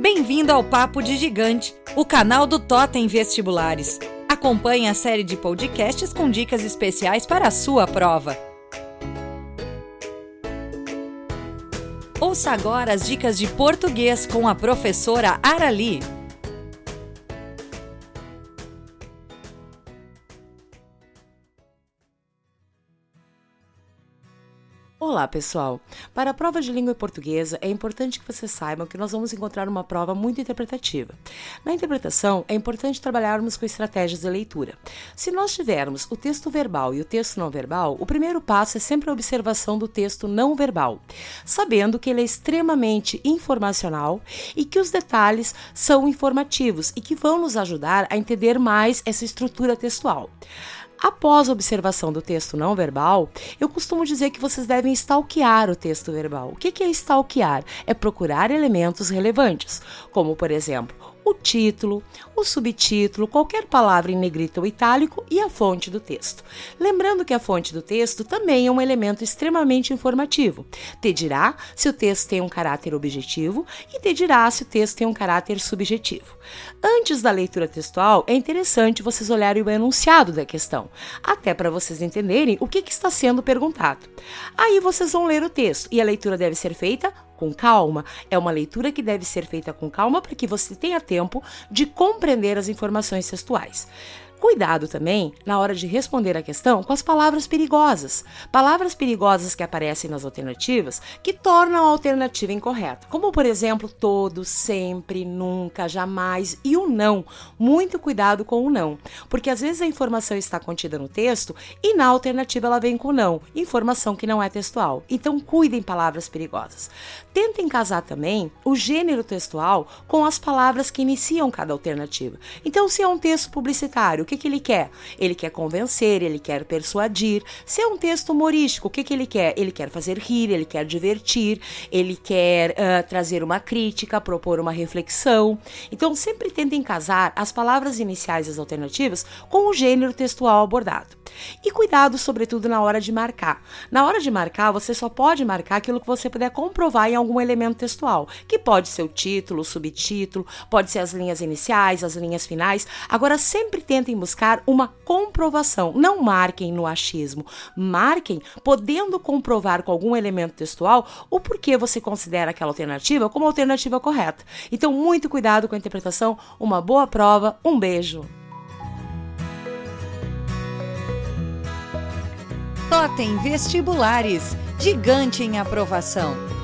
Bem-vindo ao Papo de Gigante, o canal do Totem Vestibulares. Acompanhe a série de podcasts com dicas especiais para a sua prova. Ouça agora as dicas de português com a professora Arali. Olá, pessoal! Para a prova de língua portuguesa, é importante que vocês saibam que nós vamos encontrar uma prova muito interpretativa. Na interpretação, é importante trabalharmos com estratégias de leitura. Se nós tivermos o texto verbal e o texto não verbal, o primeiro passo é sempre a observação do texto não verbal, sabendo que ele é extremamente informacional e que os detalhes são informativos e que vão nos ajudar a entender mais essa estrutura textual. Após a observação do texto não verbal, eu costumo dizer que vocês devem stalkear o texto verbal. O que é stalkear? É procurar elementos relevantes, como, por exemplo, o título, o subtítulo, qualquer palavra em negrito ou itálico e a fonte do texto. Lembrando que a fonte do texto também é um elemento extremamente informativo. Te dirá se o texto tem um caráter objetivo e te dirá se o texto tem um caráter subjetivo. Antes da leitura textual, é interessante vocês olharem o enunciado da questão, até para vocês entenderem o que, que está sendo perguntado. Aí vocês vão ler o texto e a leitura deve ser feita com calma. É uma leitura que deve ser feita com calma para que você tenha tempo de compreender as informações textuais. Cuidado também na hora de responder a questão com as palavras perigosas. Palavras perigosas que aparecem nas alternativas que tornam a alternativa incorreta. Como, por exemplo, todo, sempre, nunca, jamais e o não. Muito cuidado com o não, porque às vezes a informação está contida no texto e na alternativa ela vem com não, informação que não é textual. Então, cuidem palavras perigosas. Tentem casar também o gênero textual com as palavras que iniciam cada alternativa. Então, se é um texto publicitário, que, que ele quer? Ele quer convencer, ele quer persuadir. Se é um texto humorístico, o que, que ele quer? Ele quer fazer rir, ele quer divertir, ele quer uh, trazer uma crítica, propor uma reflexão. Então, sempre tentem casar as palavras iniciais e as alternativas com o gênero textual abordado. E cuidado, sobretudo, na hora de marcar. Na hora de marcar, você só pode marcar aquilo que você puder comprovar em algum elemento textual, que pode ser o título, o subtítulo, pode ser as linhas iniciais, as linhas finais. Agora, sempre tentem buscar uma comprovação. Não marquem no achismo. Marquem podendo comprovar com algum elemento textual o porquê você considera aquela alternativa como alternativa correta. Então, muito cuidado com a interpretação. Uma boa prova. Um beijo. Totem Vestibulares, gigante em aprovação.